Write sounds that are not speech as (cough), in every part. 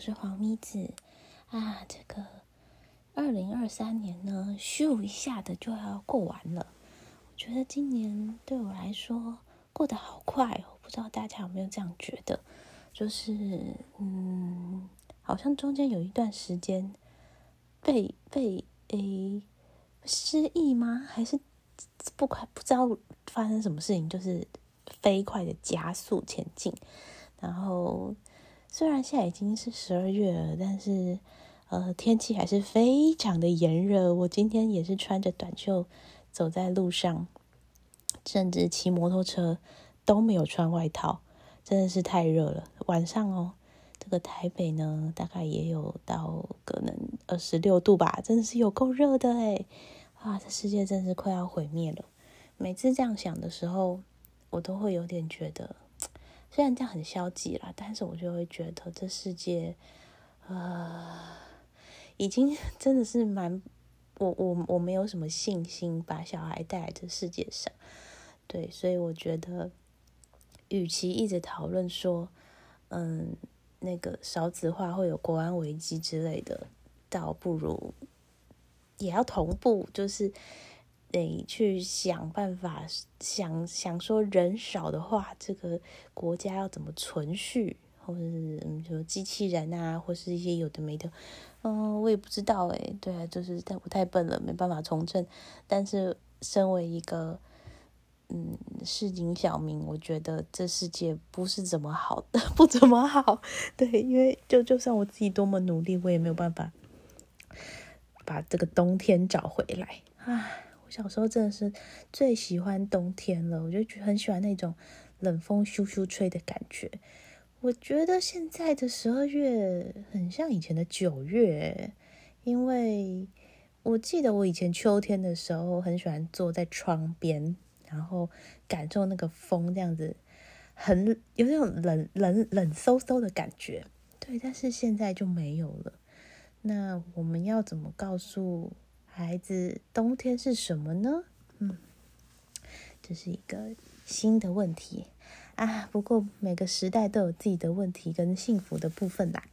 我是黄咪子啊。这个二零二三年呢，咻一下的就要过完了。我觉得今年对我来说过得好快哦，不知道大家有没有这样觉得？就是嗯，好像中间有一段时间被被诶失忆吗？还是不快不知道发生什么事情，就是飞快的加速前进，然后。虽然现在已经是十二月了，但是呃天气还是非常的炎热。我今天也是穿着短袖走在路上，甚至骑摩托车都没有穿外套，真的是太热了。晚上哦，这个台北呢大概也有到可能二十六度吧，真的是有够热的诶啊，这世界真是快要毁灭了。每次这样想的时候，我都会有点觉得。虽然这样很消极啦，但是我就会觉得这世界，呃，已经 (laughs) 真的是蛮，我我我没有什么信心把小孩带来这世界上，对，所以我觉得，与其一直讨论说，嗯，那个少子化会有国安危机之类的，倒不如也要同步，就是。得去想办法，想想说人少的话，这个国家要怎么存续，或者是嗯，就机器人啊，或是一些有的没的，嗯，我也不知道诶，对啊，就是太我太笨了，没办法从政。但是身为一个嗯市井小民，我觉得这世界不是怎么好的，(laughs) 不怎么好。对，因为就就算我自己多么努力，我也没有办法把这个冬天找回来啊，小时候真的是最喜欢冬天了，我就很喜欢那种冷风咻咻吹的感觉。我觉得现在的十二月很像以前的九月，因为我记得我以前秋天的时候很喜欢坐在窗边，然后感受那个风这样子，很有那种冷冷冷飕飕的感觉。对，但是现在就没有了。那我们要怎么告诉？孩子，冬天是什么呢？嗯，这是一个新的问题啊。不过每个时代都有自己的问题跟幸福的部分啦。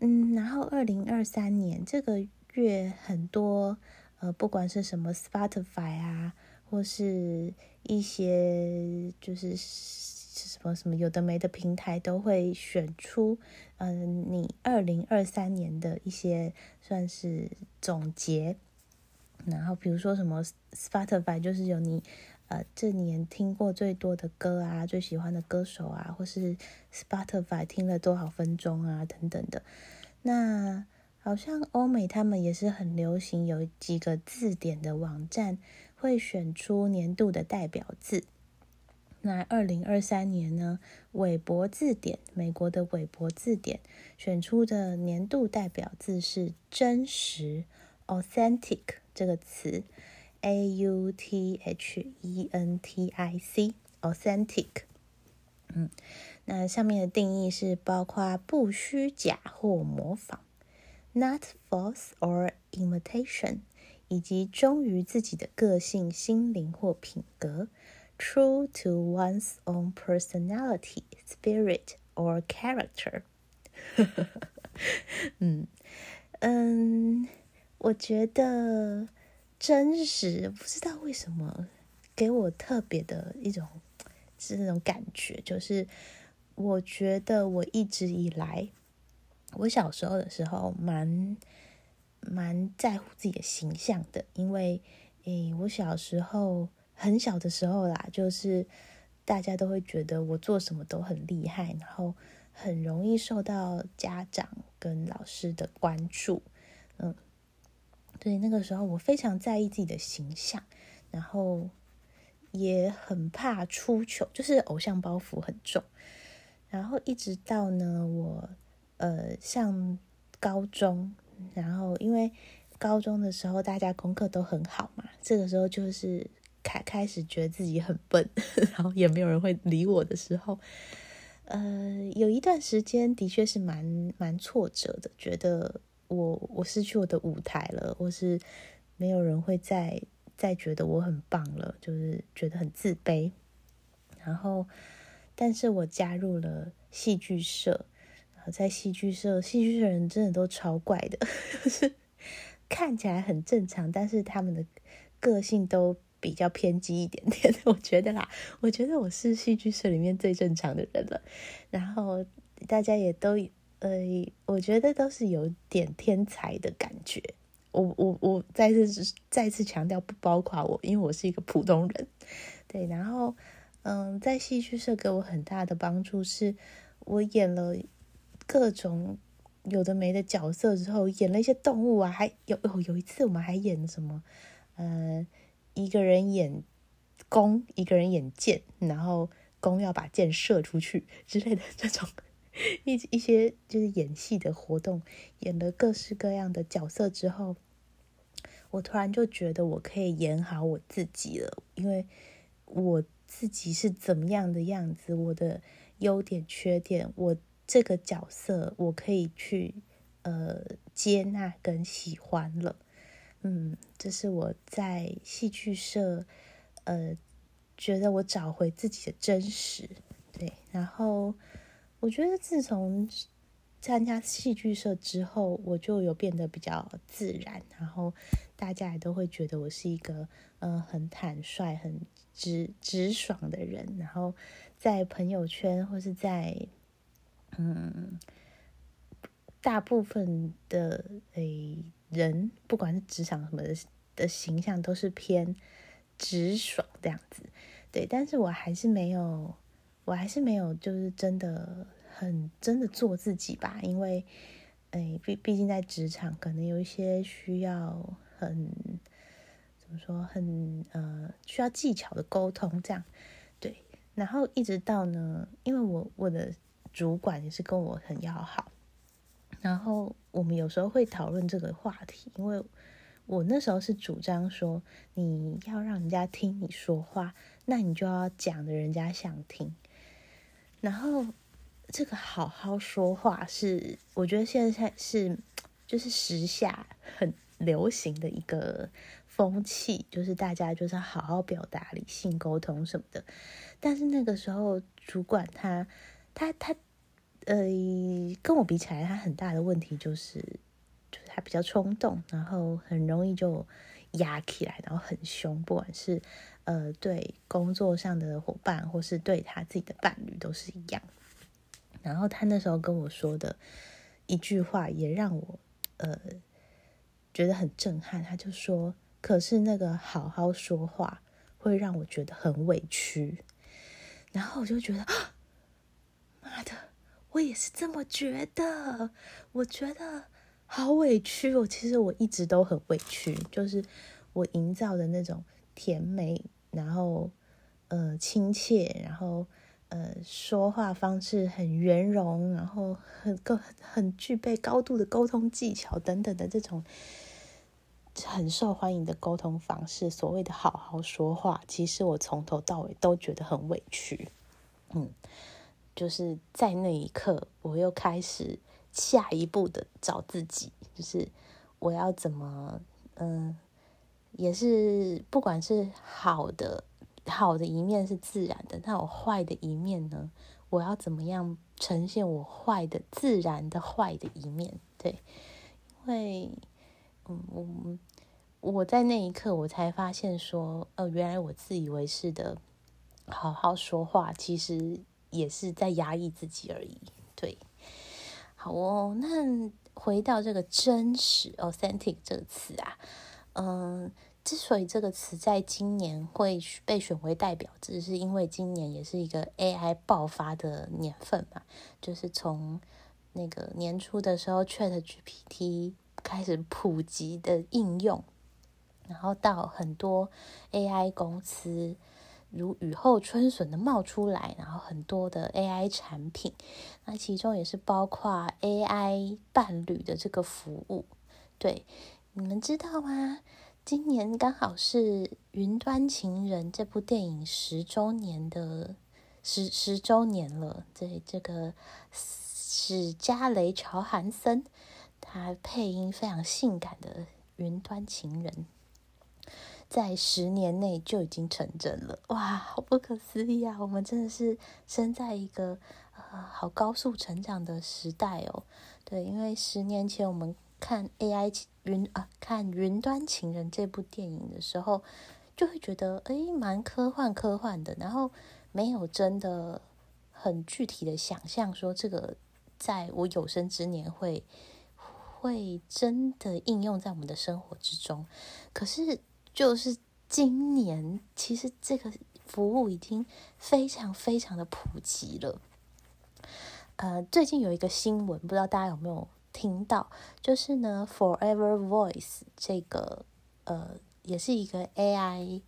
嗯，然后二零二三年这个月很多呃，不管是什么 Spotify 啊，或是一些就是什么什么有的没的平台，都会选出嗯，你二零二三年的一些算是总结。然后比如说什么 Spotify 就是有你呃这年听过最多的歌啊，最喜欢的歌手啊，或是 Spotify 听了多少分钟啊等等的。那好像欧美他们也是很流行，有几个字典的网站会选出年度的代表字。那二零二三年呢，韦伯字典，美国的韦伯字典选出的年度代表字是真实 （authentic）。这个词，a u t h e n t i c，authentic。嗯，那上面的定义是包括不虚假或模仿，not false or imitation，以及忠于自己的个性、心灵或品格，true to one's own personality, spirit or character。嗯嗯。 (laughs) 我觉得真实，不知道为什么给我特别的一种是那种感觉，就是我觉得我一直以来，我小时候的时候蛮蛮在乎自己的形象的，因为诶，我小时候很小的时候啦，就是大家都会觉得我做什么都很厉害，然后很容易受到家长跟老师的关注，对，那个时候我非常在意自己的形象，然后也很怕出糗，就是偶像包袱很重。然后一直到呢，我呃上高中，然后因为高中的时候大家功课都很好嘛，这个时候就是开开始觉得自己很笨，(laughs) 然后也没有人会理我的时候，呃，有一段时间的确是蛮蛮挫折的，觉得。我我失去我的舞台了，或是没有人会再再觉得我很棒了，就是觉得很自卑。然后，但是我加入了戏剧社，然后在戏剧社，戏剧社人真的都超怪的，(laughs) 就是看起来很正常，但是他们的个性都比较偏激一点点。(laughs) 我觉得啦，我觉得我是戏剧社里面最正常的人了。然后大家也都，呃，我觉得都是有点天才的感觉。我我我再次再次强调，不包括我，因为我是一个普通人。对，然后嗯，在戏剧社给我很大的帮助是。我演了各种有的没的角色之后，演了一些动物啊，还有有有一次我们还演什么，呃，一个人演弓，一个人演箭，然后弓要把箭射出去之类的这种 (laughs) 一一些就是演戏的活动，演了各式各样的角色之后，我突然就觉得我可以演好我自己了，因为我自己是怎么样的样子，我的。优点、缺点，我这个角色我可以去呃接纳跟喜欢了，嗯，这是我在戏剧社呃觉得我找回自己的真实，对，然后我觉得自从参加戏剧社之后，我就有变得比较自然，然后大家也都会觉得我是一个嗯很坦率、很直直爽的人，然后。在朋友圈或是在嗯，大部分的诶人，不管是职场什么的的形象，都是偏直爽这样子。对，但是我还是没有，我还是没有，就是真的很真的做自己吧。因为诶，毕毕竟在职场，可能有一些需要很怎么说，很呃需要技巧的沟通这样对。然后一直到呢，因为我我的主管也是跟我很要好，然后我们有时候会讨论这个话题，因为我那时候是主张说，你要让人家听你说话，那你就要讲的人家想听。然后这个好好说话是，我觉得现在是就是时下很流行的一个风气，就是大家就是好好表达、理性沟通什么的。但是那个时候，主管他，他他，呃，跟我比起来，他很大的问题就是，就是他比较冲动，然后很容易就压起来，然后很凶，不管是呃对工作上的伙伴，或是对他自己的伴侣都是一样。然后他那时候跟我说的一句话，也让我呃觉得很震撼。他就说：“可是那个好好说话，会让我觉得很委屈。”然后我就觉得啊，妈的，我也是这么觉得。我觉得好委屈哦。其实我一直都很委屈，就是我营造的那种甜美，然后呃亲切，然后呃说话方式很圆融，然后很高很具备高度的沟通技巧等等的这种。很受欢迎的沟通方式，所谓的好好说话，其实我从头到尾都觉得很委屈。嗯，就是在那一刻，我又开始下一步的找自己，就是我要怎么，嗯，也是不管是好的好的一面是自然的，那我坏的一面呢，我要怎么样呈现我坏的自然的坏的一面？对，因为。嗯，我我在那一刻我才发现说，呃，原来我自以为是的好好说话，其实也是在压抑自己而已。对，好哦，那回到这个真实 （authentic） 这个词啊，嗯，之所以这个词在今年会被选为代表，只是因为今年也是一个 AI 爆发的年份嘛，就是从那个年初的时候，Chat GPT。开始普及的应用，然后到很多 AI 公司如雨后春笋的冒出来，然后很多的 AI 产品，那其中也是包括 AI 伴侣的这个服务。对，你们知道吗？今年刚好是《云端情人》这部电影十周年的十十周年了。对，这个史嘉蕾·乔韩森。他配音非常性感的云端情人，在十年内就已经成真了，哇，好不可思议啊！我们真的是生在一个呃，好高速成长的时代哦。对，因为十年前我们看 AI 云啊，看《云端情人》这部电影的时候，就会觉得哎，蛮科幻科幻的，然后没有真的很具体的想象说这个在我有生之年会会真的应用在我们的生活之中。可是就是今年，其实这个服务已经非常非常的普及了。呃，最近有一个新闻，不知道大家有没有听到？就是呢，Forever Voice 这个呃，也是一个 AI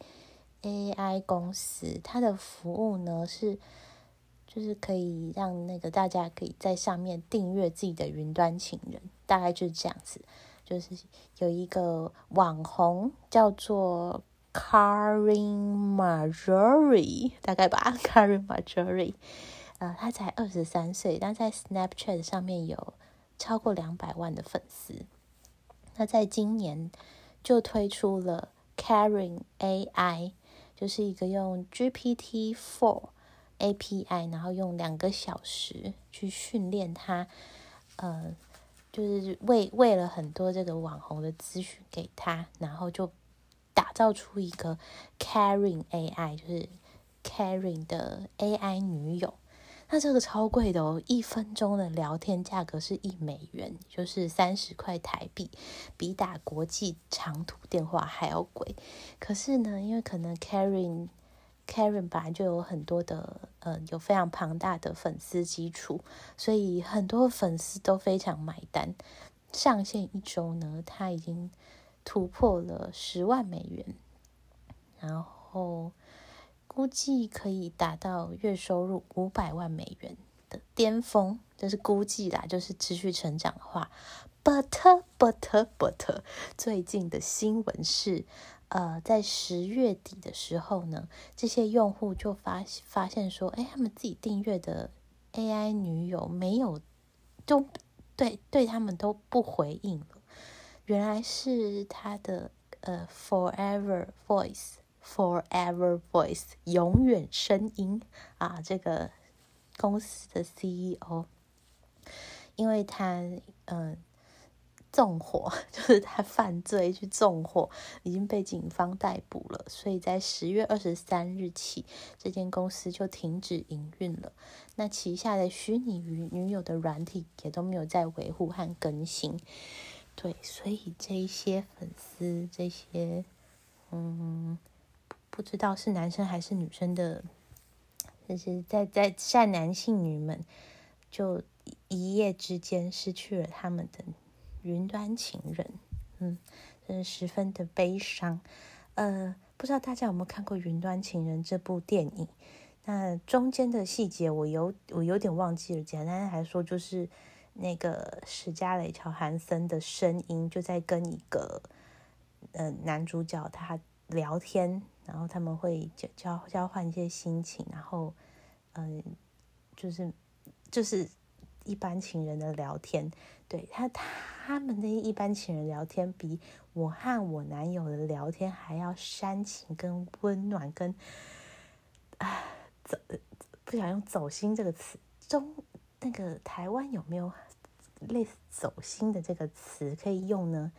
AI 公司，它的服务呢是，就是可以让那个大家可以在上面订阅自己的云端情人，大概就是这样子。就是有一个网红叫做 Karin Marjorie，大概吧，Karin Marjorie。呃，他才二十三岁，但在 Snapchat 上面有超过两百万的粉丝。那在今年就推出了 Karen AI，就是一个用 GPT Four API，然后用两个小时去训练它，呃，就是为为了很多这个网红的资讯给他，然后就打造出一个 Karen AI，就是 Karen 的 AI 女友。那这个超贵的哦，一分钟的聊天价格是一美元，就是三十块台币，比打国际长途电话还要贵。可是呢，因为可能 Karen Karen 本来就有很多的，呃，有非常庞大的粉丝基础，所以很多粉丝都非常买单。上线一周呢，他已经突破了十万美元，然后。估计可以达到月收入五百万美元的巅峰，这是估计啦，就是持续成长的话。But but but，最近的新闻是，呃，在十月底的时候呢，这些用户就发发现说，哎，他们自己订阅的 AI 女友没有，都对对他们都不回应了。原来是他的呃 Forever Voice。Forever Voice，永远声音啊！这个公司的 CEO，因为他嗯纵火，(laughs) 就是他犯罪去纵火，已经被警方逮捕了，所以在十月二十三日起，这间公司就停止营运了。那旗下的虚拟女女友的软体也都没有再维护和更新。对，所以这一些粉丝，这些嗯。不知道是男生还是女生的，就是在在善男信女们，就一夜之间失去了他们的云端情人，嗯，真的十分的悲伤。呃，不知道大家有没有看过《云端情人》这部电影？那中间的细节我有我有点忘记了。简单来说，就是那个史嘉蕾·乔韩森的声音就在跟一个呃男主角他聊天。然后他们会交交交换一些心情，然后，嗯，就是就是一般情人的聊天，对他他们的一般情人聊天，比我和我男友的聊天还要煽情、跟温暖、跟啊走不想用“走心”这个词，中那个台湾有没有类似“走心”的这个词可以用呢？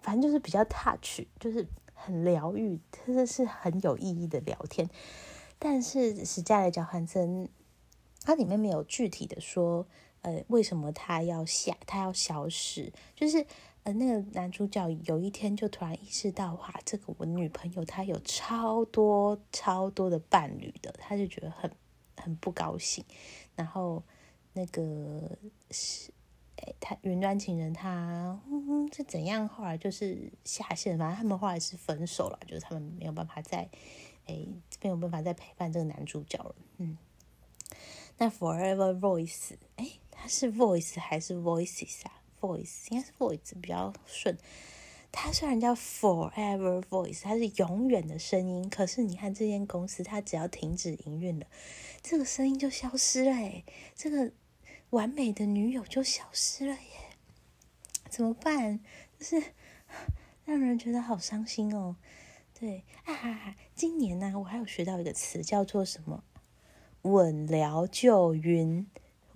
反正就是比较 touch，就是。很疗愈，真的是很有意义的聊天。但是史嘉蕾·乔汉森，它里面没有具体的说，呃，为什么他要下，他要消失？就是呃，那个男主角有一天就突然意识到，哇，这个我女朋友她有超多超多的伴侣的，他就觉得很很不高兴。然后那个是。哎，他云端情人他嗯是怎样？后来就是下线，反正他们后来是分手了，就是他们没有办法再哎没有办法再陪伴这个男主角了。嗯，那 Forever Voice，哎，它是 Voice 还是 Voices 啊？Voice 应该是 Voice 比较顺。它虽然叫 Forever Voice，它是永远的声音，可是你看这间公司，它只要停止营运了，这个声音就消失了。哎，这个。完美的女友就消失了耶，怎么办？就是让人觉得好伤心哦。对啊，今年呢，我还有学到一个词，叫做什么“稳聊就晕”。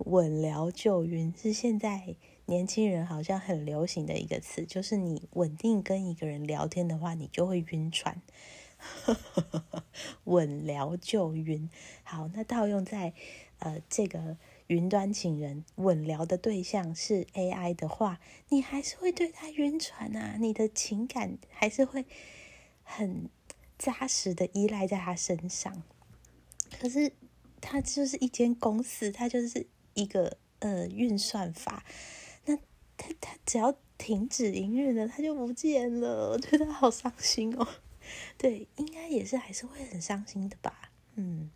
稳聊就晕是现在年轻人好像很流行的一个词，就是你稳定跟一个人聊天的话，你就会晕船。(laughs) 稳聊就晕，好，那套用在呃这个云端情人稳聊的对象是 AI 的话，你还是会对他晕船啊，你的情感还是会很扎实的依赖在他身上。可是它就是一间公司，它就是一个呃运算法，那它它只要停止营运了，它就不见了，我觉得好伤心哦。(laughs) 对，应该也是还是会很伤心的吧，嗯。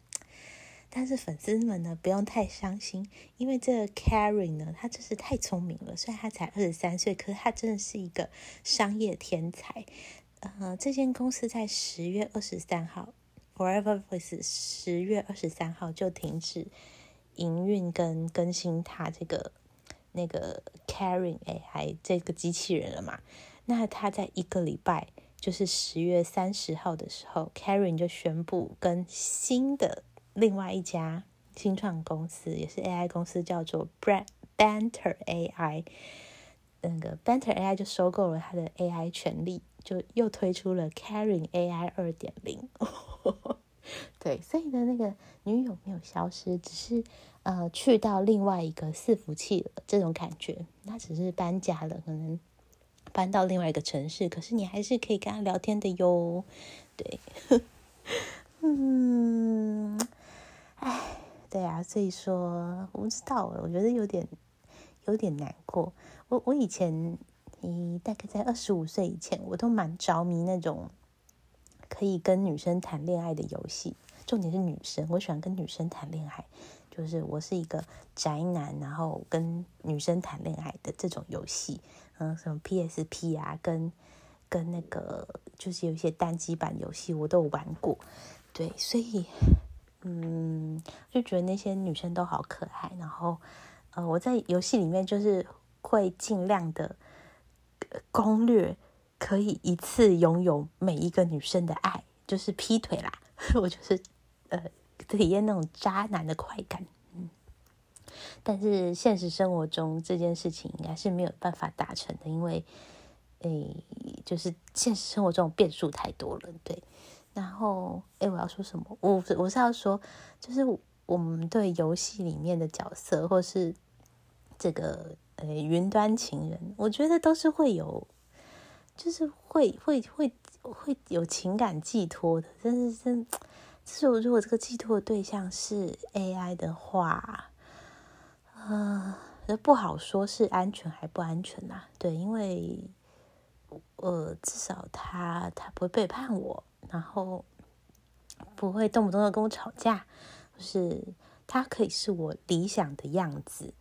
但是粉丝们呢，不用太伤心，因为这个 Carrie 呢，他真是太聪明了。虽然他才二十三岁，可是他真的是一个商业天才。呃，这间公司在十月二十三号，Forever Voice 十月二十三号就停止营运跟更新它这个那个 Carrie AI 这个机器人了嘛？那他在一个礼拜。就是十月三十号的时候，Karen 就宣布跟新的另外一家新创公司，也是 AI 公司，叫做 Banter AI。那个 Banter AI 就收购了他的 AI 权利，就又推出了 Carin AI 二点零。(laughs) 对，所以呢，那个女友没有消失，只是呃去到另外一个伺服器了，这种感觉，那只是搬家了，可能。搬到另外一个城市，可是你还是可以跟他聊天的哟。对，嗯，(laughs) 哎，对啊，所以说我不知道，我觉得有点有点难过。我我以前，你大概在二十五岁以前，我都蛮着迷那种可以跟女生谈恋爱的游戏。重点是女生，我喜欢跟女生谈恋爱，就是我是一个宅男，然后跟女生谈恋爱的这种游戏。嗯，什么 PSP 啊，跟跟那个就是有一些单机版游戏我都有玩过，对，所以嗯，就觉得那些女生都好可爱。然后呃，我在游戏里面就是会尽量的攻略，可以一次拥有每一个女生的爱，就是劈腿啦，(laughs) 我就是呃体验那种渣男的快感。但是现实生活中这件事情应该是没有办法达成的，因为，诶，就是现实生活中变数太多了，对。然后，诶，我要说什么？我我是要说，就是我们对游戏里面的角色，或是这个呃云端情人，我觉得都是会有，就是会会会会有情感寄托的。但是真，就是如果这个寄托的对象是 AI 的话。嗯，不好说是安全还不安全呐？对，因为呃，至少他他不会背叛我，然后不会动不动的跟我吵架，就是他可以是我理想的样子。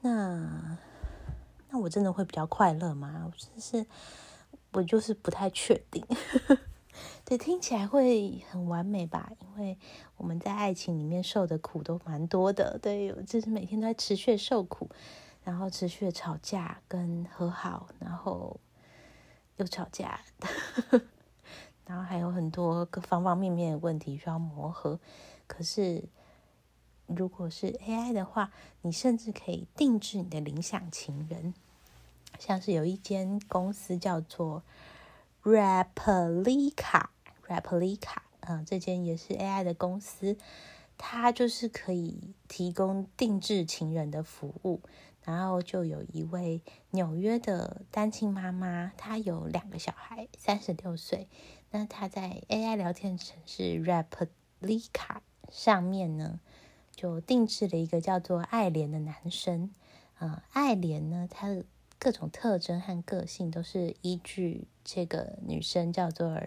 那那我真的会比较快乐吗？我真是我就是不太确定。(laughs) 对，听起来会很完美吧？因为我们在爱情里面受的苦都蛮多的，对，就是每天都在持续受苦，然后持续吵架跟和好，然后又吵架，(laughs) 然后还有很多各方方面面的问题需要磨合。可是如果是 AI 的话，你甚至可以定制你的理想情人，像是有一间公司叫做。Replica，Replica，嗯，这间也是 AI 的公司，它就是可以提供定制情人的服务。然后就有一位纽约的单亲妈妈，她有两个小孩，三十六岁。那他在 AI 聊天城市 Replica 上面呢，就定制了一个叫做爱莲的男生。啊，爱莲呢，他的。各种特征和个性都是依据这个女生叫做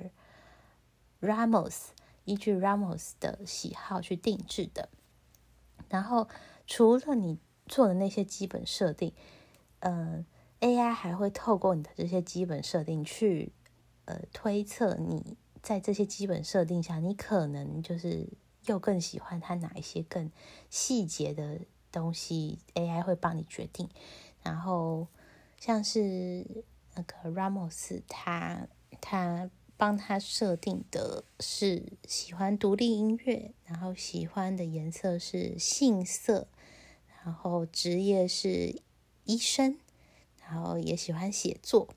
Ramos，依据 Ramos 的喜好去定制的。然后除了你做的那些基本设定，呃，AI 还会透过你的这些基本设定去推测你在这些基本设定下，你可能就是又更喜欢他哪一些更细节的东西，AI 会帮你决定，然后。像是那个 Ramos，他他帮他设定的是喜欢独立音乐，然后喜欢的颜色是杏色，然后职业是医生，然后也喜欢写作。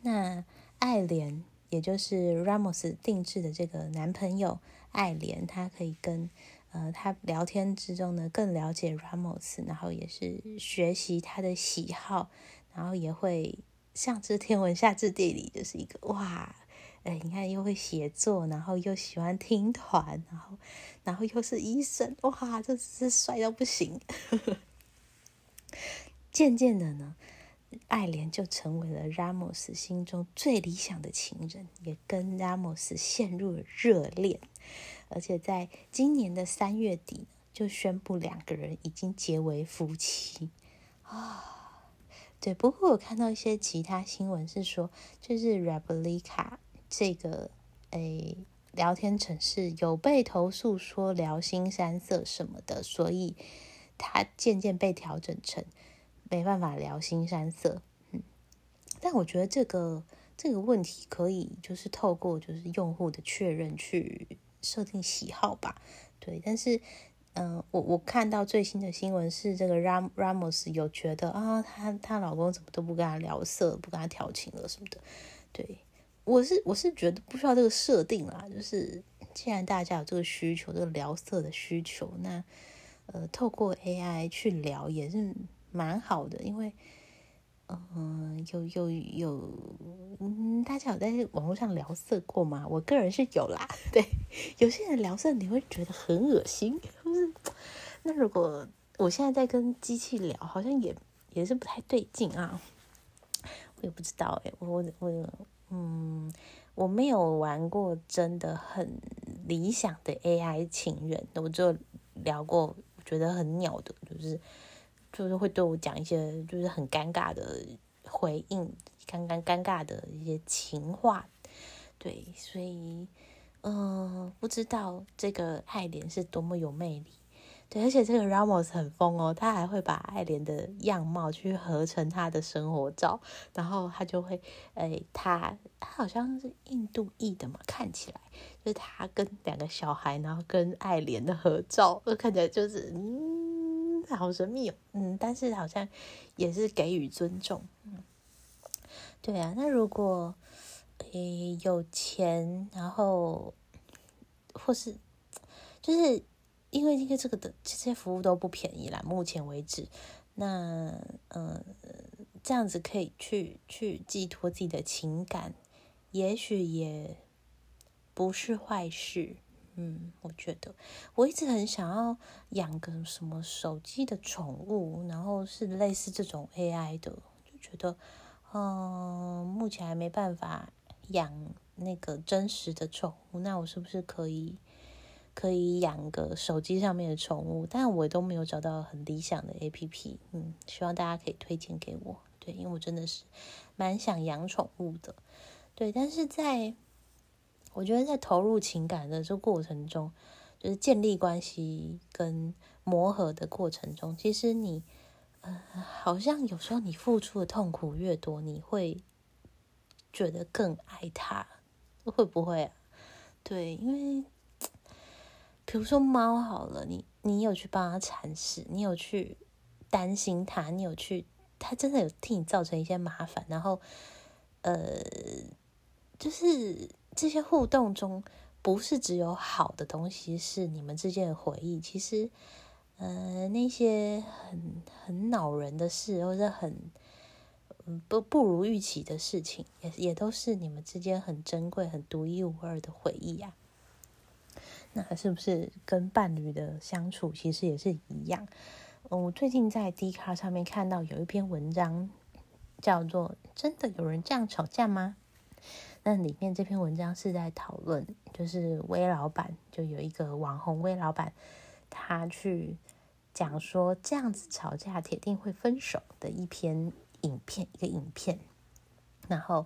那爱莲，也就是 Ramos 定制的这个男朋友爱莲，他可以跟呃他聊天之中呢更了解 Ramos，然后也是学习他的喜好，然后也会上知天文下知地理，就是一个哇，哎，你看又会写作，然后又喜欢听团，然后然后又是医生，哇，这是帅到不行。(laughs) 渐渐的呢。爱莲就成为了拉莫斯心中最理想的情人，也跟拉莫斯陷入了热恋，而且在今年的三月底就宣布两个人已经结为夫妻啊。对，不过我看到一些其他新闻是说，就是 Reblica 这个诶聊天城市有被投诉说聊新山色什么的，所以它渐渐被调整成。没办法聊新山色，嗯，但我觉得这个这个问题可以就是透过就是用户的确认去设定喜好吧，对。但是，嗯，我我看到最新的新闻是这个 Ram Ramos 有觉得啊，他他老公怎么都不跟他聊色，不跟他调情了什么的，对。我是我是觉得不需要这个设定啦，就是既然大家有这个需求，这个聊色的需求，那呃，透过 AI 去聊也是。蛮好的，因为，嗯，有有有，嗯，大家有在网络上聊色过吗？我个人是有啦。(laughs) 对，有些人聊色你会觉得很恶心，不是？那如果我现在在跟机器聊，好像也也是不太对劲啊。我也不知道哎，我我嗯，我没有玩过真的很理想的 AI 情人，我就聊过，觉得很鸟的，就是。就是会对我讲一些就是很尴尬的回应，刚刚尴尬的一些情话，对，所以，嗯，不知道这个爱莲是多么有魅力，对，而且这个 Ramos 很疯哦，他还会把爱莲的样貌去合成他的生活照，然后他就会，哎，他他好像是印度裔的嘛，看起来就是他跟两个小孩，然后跟爱莲的合照，看起来就是，嗯。好神秘哦，嗯，但是好像也是给予尊重，嗯，对啊。那如果诶有钱，然后或是就是因为因为这个的这些服务都不便宜啦，目前为止，那嗯这样子可以去去寄托自己的情感，也许也不是坏事。嗯，我觉得我一直很想要养个什么手机的宠物，然后是类似这种 AI 的，就觉得，嗯，目前还没办法养那个真实的宠物，那我是不是可以可以养个手机上面的宠物？但我都没有找到很理想的 APP，嗯，希望大家可以推荐给我，对，因为我真的是蛮想养宠物的，对，但是在。我觉得在投入情感的这过程中，就是建立关系跟磨合的过程中，其实你，呃，好像有时候你付出的痛苦越多，你会觉得更爱他，会不会啊？对，因为比如说猫好了，你你有去帮它铲屎，你有去担心它，你有去，它真的有替你造成一些麻烦，然后，呃，就是。这些互动中，不是只有好的东西，是你们之间的回忆。其实，呃，那些很很恼人的事，或者很不不如预期的事情，也也都是你们之间很珍贵、很独一无二的回忆呀。那是不是跟伴侣的相处，其实也是一样？我最近在 D 卡上面看到有一篇文章，叫做“真的有人这样吵架吗？”那里面这篇文章是在讨论，就是威老板就有一个网红威老板，他去讲说这样子吵架铁定会分手的一篇影片，一个影片。然后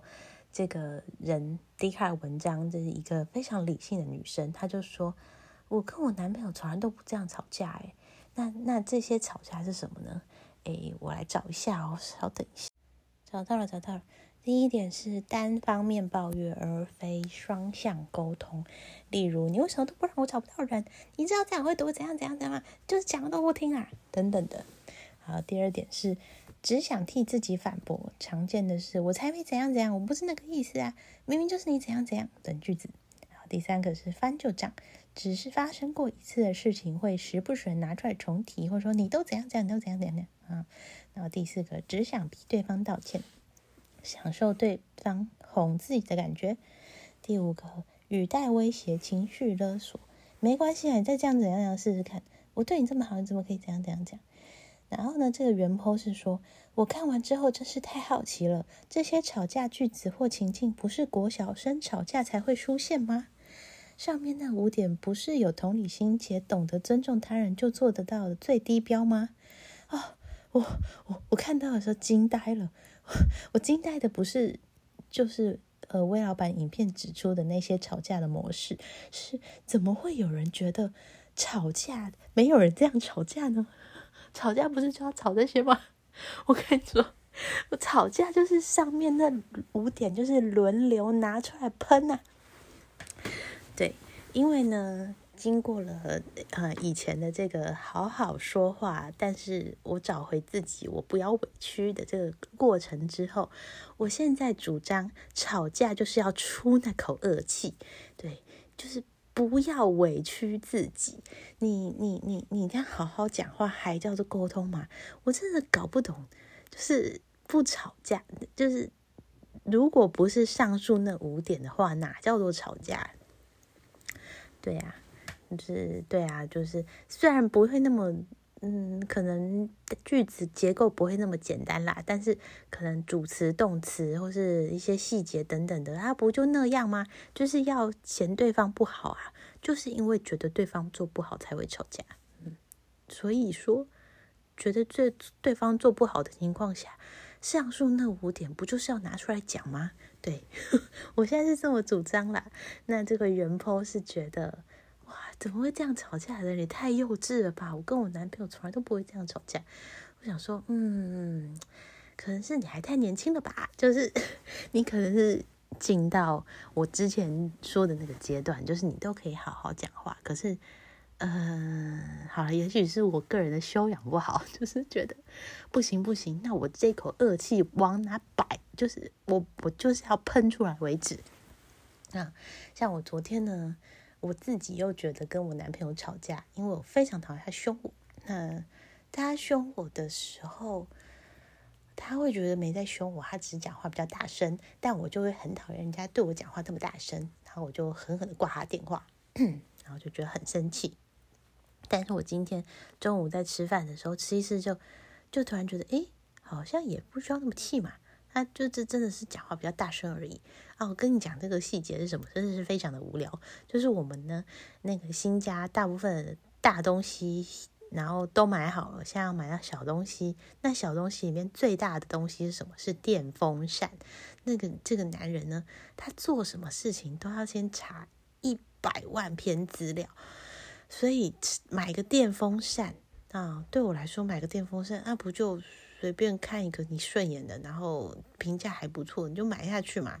这个人第一看文章，这是一个非常理性的女生，她就说：“我跟我男朋友从来都不这样吵架。”哎，那那这些吵架是什么呢？哎，我来找一下哦，稍等一下，找到了，找到了。第一点是单方面抱怨，而非双向沟通。例如，你为什么都不让我找不到人？你知道这样会多怎样怎样怎样？就是讲的都不听啊，等等的。好，第二点是只想替自己反驳。常见的是，我才没怎样怎样，我不是那个意思啊，明明就是你怎样怎样等句子。好，第三个是翻旧账，只是发生过一次的事情，会时不时拿出来重提，或者说你都怎样怎样，你都怎样怎样啊。然后第四个，只想逼对方道歉。享受对方哄自己的感觉。第五个，语带威胁，情绪勒索。没关系啊，你再这样怎样怎样试试看。我对你这么好，你怎么可以怎样怎样讲？然后呢，这个原 po 是说，我看完之后真是太好奇了。这些吵架句子或情境，不是国小生吵架才会出现吗？上面那五点，不是有同理心且懂得尊重他人就做得到的最低标吗？哦，我我我看到的时候惊呆了。(laughs) 我惊呆的不是，就是呃，魏老板影片指出的那些吵架的模式，是怎么会有人觉得吵架没有人这样吵架呢？(laughs) 吵架不是就要吵这些吗？(laughs) 我跟你说，我吵架就是上面那五点，就是轮流拿出来喷呐。对，因为呢。经过了呃以前的这个好好说话，但是我找回自己，我不要委屈的这个过程之后，我现在主张吵架就是要出那口恶气，对，就是不要委屈自己。你你你你这样好好讲话还叫做沟通吗？我真的搞不懂，就是不吵架，就是如果不是上述那五点的话，哪叫做吵架？对呀。就是对啊，就是虽然不会那么，嗯，可能句子结构不会那么简单啦，但是可能主词、动词或是一些细节等等的，它不就那样吗？就是要嫌对方不好啊，就是因为觉得对方做不好才会吵架，嗯，所以说觉得这对方做不好的情况下，上述那五点不就是要拿出来讲吗？对 (laughs) 我现在是这么主张啦，那这个原 po 是觉得。哇怎么会这样吵架的？你太幼稚了吧！我跟我男朋友从来都不会这样吵架。我想说，嗯，可能是你还太年轻了吧？就是 (laughs) 你可能是进到我之前说的那个阶段，就是你都可以好好讲话。可是，嗯，好了，也许是我个人的修养不好，(laughs) 就是觉得不行不行，那我这口恶气往哪摆？就是我我就是要喷出来为止。那像我昨天呢？我自己又觉得跟我男朋友吵架，因为我非常讨厌他凶我。那他凶我的时候，他会觉得没在凶我，他只是讲话比较大声。但我就会很讨厌人家对我讲话这么大声，然后我就狠狠的挂他电话，(clears throat) 然后就觉得很生气。但是我今天中午在吃饭的时候，吃一吃就就突然觉得，诶，好像也不需要那么气嘛。他就这真的是讲话比较大声而已啊！我跟你讲这个细节是什么，真的是非常的无聊。就是我们呢，那个新家大部分大东西，然后都买好了，现在要买到小东西。那小东西里面最大的东西是什么？是电风扇。那个这个男人呢，他做什么事情都要先查一百万篇资料，所以买个电风扇啊，对我来说买个电风扇，那不就？随便看一个你顺眼的，然后评价还不错，你就买下去嘛。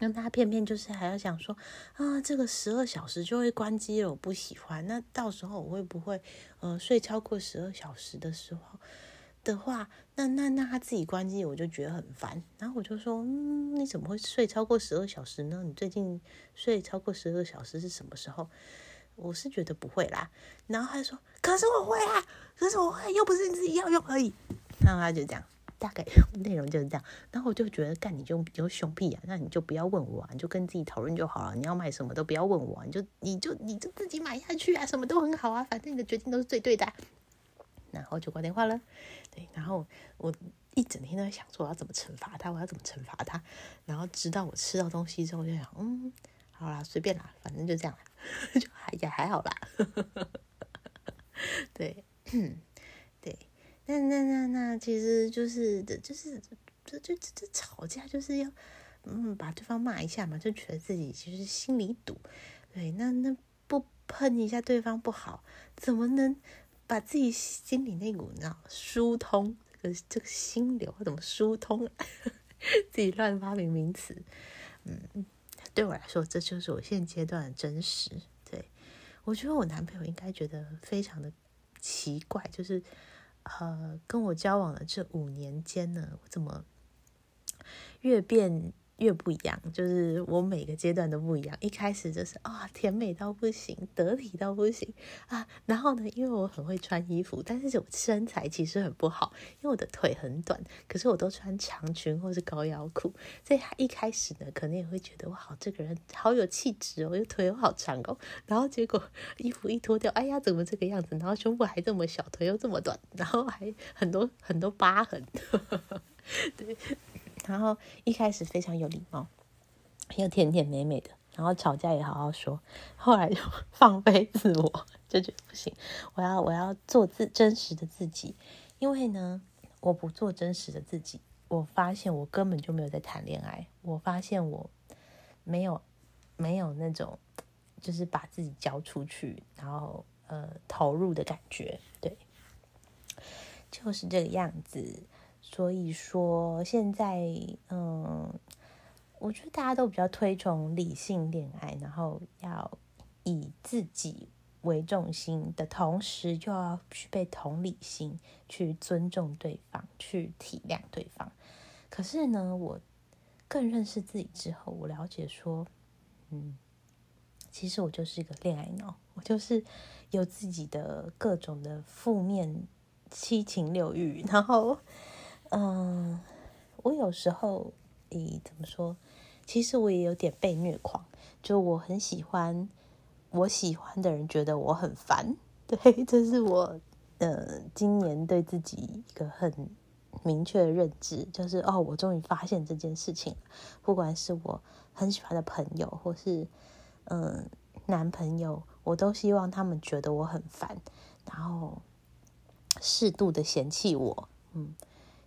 那他偏偏就是还要想说啊，这个十二小时就会关机了，我不喜欢。那到时候我会不会呃睡超过十二小时的时候的话，那那那他自己关机，我就觉得很烦。然后我就说，嗯，你怎么会睡超过十二小时呢？你最近睡超过十二小时是什么时候？我是觉得不会啦。然后他说，可是我会啊，可是我会，又不是你自己要用而已。然后他就这样，大概 (laughs) 内容就是这样。然后我就觉得，干你就就凶屁啊！那你就不要问我啊，你就跟自己讨论就好了。你要买什么都不要问我，你就你就你就自己买下去啊，什么都很好啊，反正你的决定都是最对的。然后就挂电话了。对，然后我一整天都在想，说我要怎么惩罚他，我要怎么惩罚他。然后直到我吃到东西之后，我就想，嗯，好啦，随便啦，反正就这样，(laughs) 就还也还好啦。(laughs) 对，对。那那那那，其实就是的，就是这这这这吵架就是要嗯把对方骂一下嘛，就觉得自己其实心里堵，对，那那不喷一下对方不好，怎么能把自己心里那股那疏通这个这个心流怎么疏通？(laughs) 自己乱发明名词。嗯，对我来说，这就是我现阶段的真实。对我觉得我男朋友应该觉得非常的奇怪，就是呃，跟我交往的这五年间呢，我怎么越变？越不一样，就是我每个阶段都不一样。一开始就是啊，甜美到不行，得体到不行啊。然后呢，因为我很会穿衣服，但是我身材其实很不好，因为我的腿很短。可是我都穿长裙或是高腰裤，所以他一开始呢，可能也会觉得哇，这个人好有气质哦，又腿又好长哦。然后结果衣服一脱掉，哎呀，怎么这个样子？然后胸部还这么小，腿又这么短，然后还很多很多疤痕。对。(laughs) 然后一开始非常有礼貌，又甜甜美美的，然后吵架也好好说。后来就放飞自我，(laughs) 就觉得不行，我要我要做自真实的自己。因为呢，我不做真实的自己，我发现我根本就没有在谈恋爱。我发现我没有没有那种就是把自己交出去，然后呃投入的感觉。对，就是这个样子。所以说，现在嗯，我觉得大家都比较推崇理性恋爱，然后要以自己为重心的同时，就要具备同理心，去尊重对方，去体谅对方。可是呢，我更认识自己之后，我了解说，嗯，其实我就是一个恋爱脑，我就是有自己的各种的负面七情六欲，然后。嗯，我有时候，诶，怎么说？其实我也有点被虐狂，就我很喜欢我喜欢的人觉得我很烦，(laughs) 对，这是我呃今年对自己一个很明确的认知，就是哦，我终于发现这件事情，不管是我很喜欢的朋友，或是嗯男朋友，我都希望他们觉得我很烦，然后适度的嫌弃我，嗯。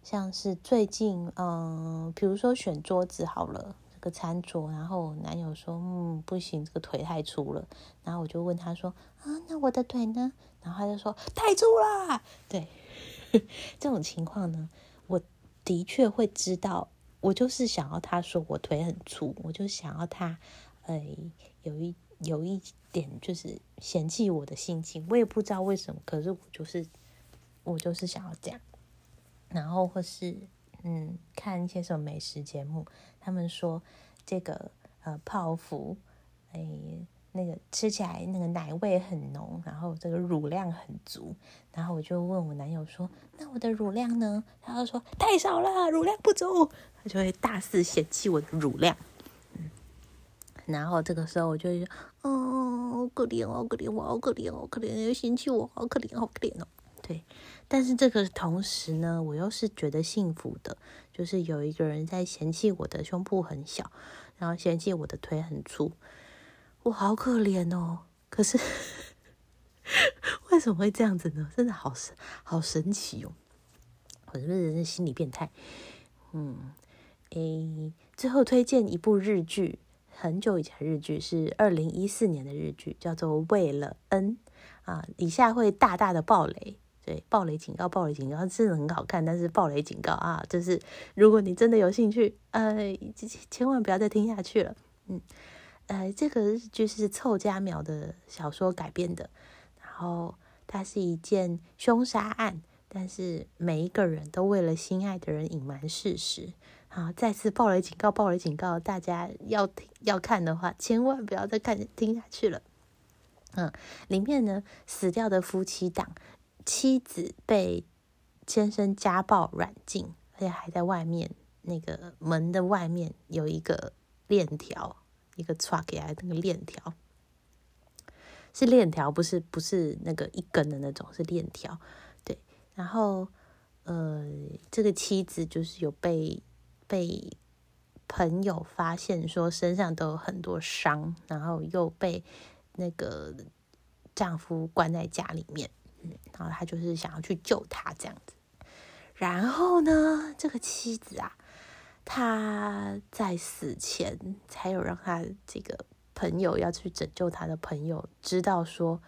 像是最近，嗯，比如说选桌子好了，这个餐桌，然后男友说，嗯，不行，这个腿太粗了。然后我就问他说，啊，那我的腿呢？然后他就说，太粗啦。对，(laughs) 这种情况呢，我的确会知道，我就是想要他说我腿很粗，我就想要他，哎，有一有一点就是嫌弃我的心情，我也不知道为什么，可是我就是我就是想要这样。然后或是嗯，看一些什么美食节目，他们说这个呃泡芙，哎，那个吃起来那个奶味很浓，然后这个乳量很足。然后我就问我男友说：“那我的乳量呢？”他就说：“太少了，乳量不足。”他就会大肆嫌弃我的乳量。然后这个时候我就说：“哦，好可怜哦，可怜我，好可怜哦，可怜又嫌弃我，好可怜，好可怜哦。”对。但是这个同时呢，我又是觉得幸福的，就是有一个人在嫌弃我的胸部很小，然后嫌弃我的腿很粗，我好可怜哦。可是 (laughs) 为什么会这样子呢？真的好神，好神奇哦！我是不是人心理变态？嗯，诶，最后推荐一部日剧，很久以前日剧，是二零一四年的日剧，叫做《为了 N》啊，以下会大大的暴雷。对，暴雷警告，暴雷警告，真的很好看，但是暴雷警告啊，就是如果你真的有兴趣，呃，千万不要再听下去了。嗯，呃，这个就是凑佳苗的小说改编的，然后它是一件凶杀案，但是每一个人都为了心爱的人隐瞒事实。好，再次暴雷警告，暴雷警告，大家要听要看的话，千万不要再看听下去了。嗯，里面呢死掉的夫妻档。妻子被先生家暴软禁，而且还在外面那个门的外面有一个链条，一个抓给来那个链条是链条，不是不是那个一根的那种，是链条。对，然后呃，这个妻子就是有被被朋友发现说身上都有很多伤，然后又被那个丈夫关在家里面。然后他就是想要去救他这样子，然后呢，这个妻子啊，他在死前才有让他这个朋友要去拯救他的朋友知道说，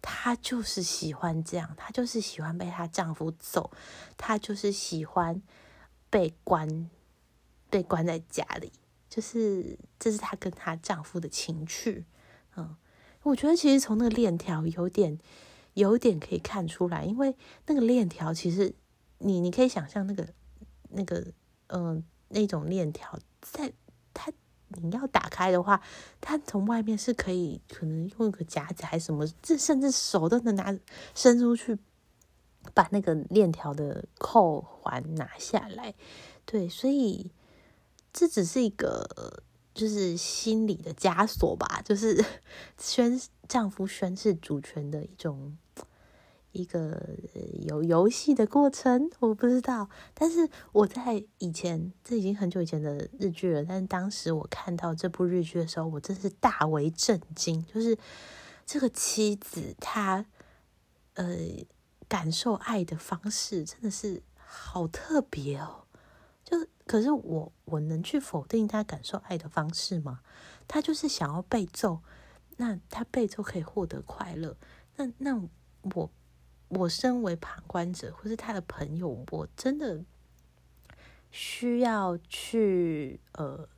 他就是喜欢这样，他就是喜欢被她丈夫揍，他就是喜欢被关被关在家里，就是这是她跟她丈夫的情趣。嗯，我觉得其实从那个链条有点有一点可以看出来，因为那个链条其实你你可以想象那个那个嗯那种链条在它。你要打开的话，它从外面是可以，可能用一个夹子还是什么，这甚至手都能拿伸出去，把那个链条的扣环拿下来。对，所以这只是一个就是心理的枷锁吧，就是 (laughs) 宣丈夫宣誓主权的一种。一个有游戏的过程，我不知道。但是我在以前，这已经很久以前的日剧了。但是当时我看到这部日剧的时候，我真是大为震惊。就是这个妻子，她呃感受爱的方式真的是好特别哦。就可是我我能去否定她感受爱的方式吗？她就是想要被揍，那她被揍可以获得快乐。那那我。我身为旁观者，或是他的朋友，我真的需要去呃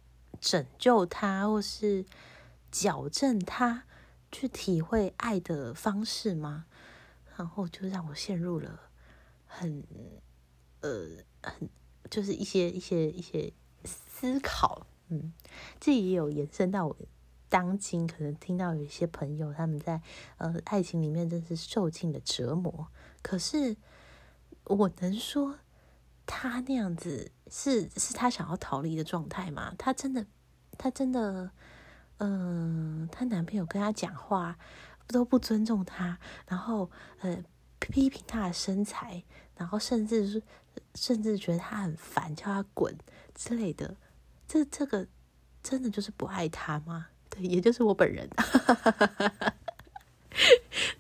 拯救他，或是矫正他，去体会爱的方式吗？然后就让我陷入了很呃很就是一些一些一些思考，嗯，这也有延伸到。当今可能听到有一些朋友他们在呃爱情里面真是受尽了折磨，可是我能说他那样子是是他想要逃离的状态吗？他真的他真的嗯，他男朋友跟他讲话都不尊重他，然后呃批评他的身材，然后甚至是甚至觉得他很烦，叫他滚之类的，这这个真的就是不爱他吗？也就是我本人。(laughs)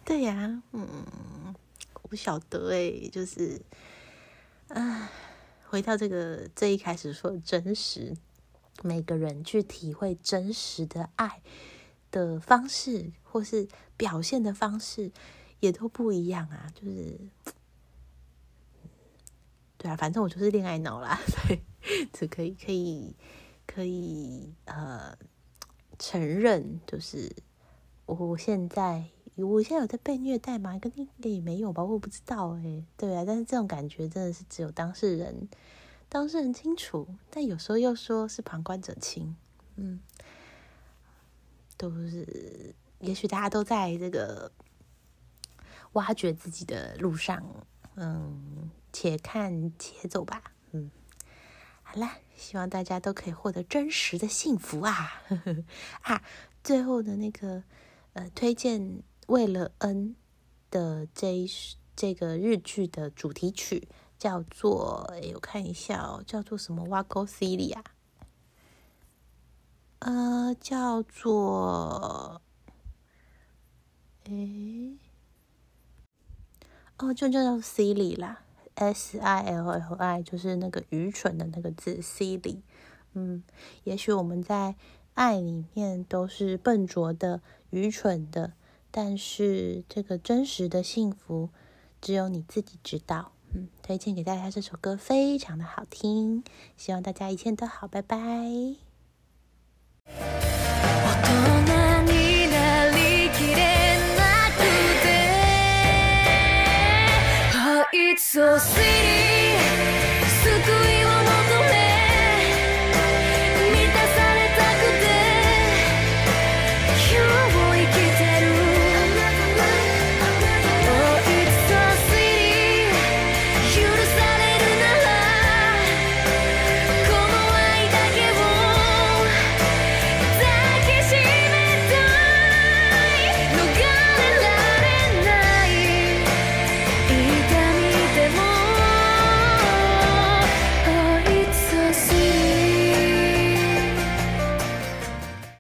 对呀，嗯，我不晓得哎，就是，啊，回到这个最一开始说真实，每个人去体会真实的爱的方式，或是表现的方式，也都不一样啊。就是，对啊，反正我就是恋爱脑啦，对，这可以，可以，可以，呃。承认就是我现在，我现在有在被虐待吗？跟应该也没有吧，我不知道哎。对啊，但是这种感觉真的是只有当事人，当事人清楚。但有时候又说是旁观者清，嗯，都是，也许大家都在这个挖掘自己的路上，嗯，且看且走吧，好啦，希望大家都可以获得真实的幸福啊！(laughs) 啊，最后的那个呃，推荐为了恩的这这个日剧的主题曲叫做，哎，我看一下哦，叫做什么？Wago Celia，呃，叫做，哎，哦，就叫做 Celi 啦。S I L L I 就是那个愚蠢的那个字，silly。嗯，也许我们在爱里面都是笨拙的、愚蠢的，但是这个真实的幸福只有你自己知道。嗯，推荐给大家这首歌，非常的好听，希望大家一切都好，拜拜。So sweet.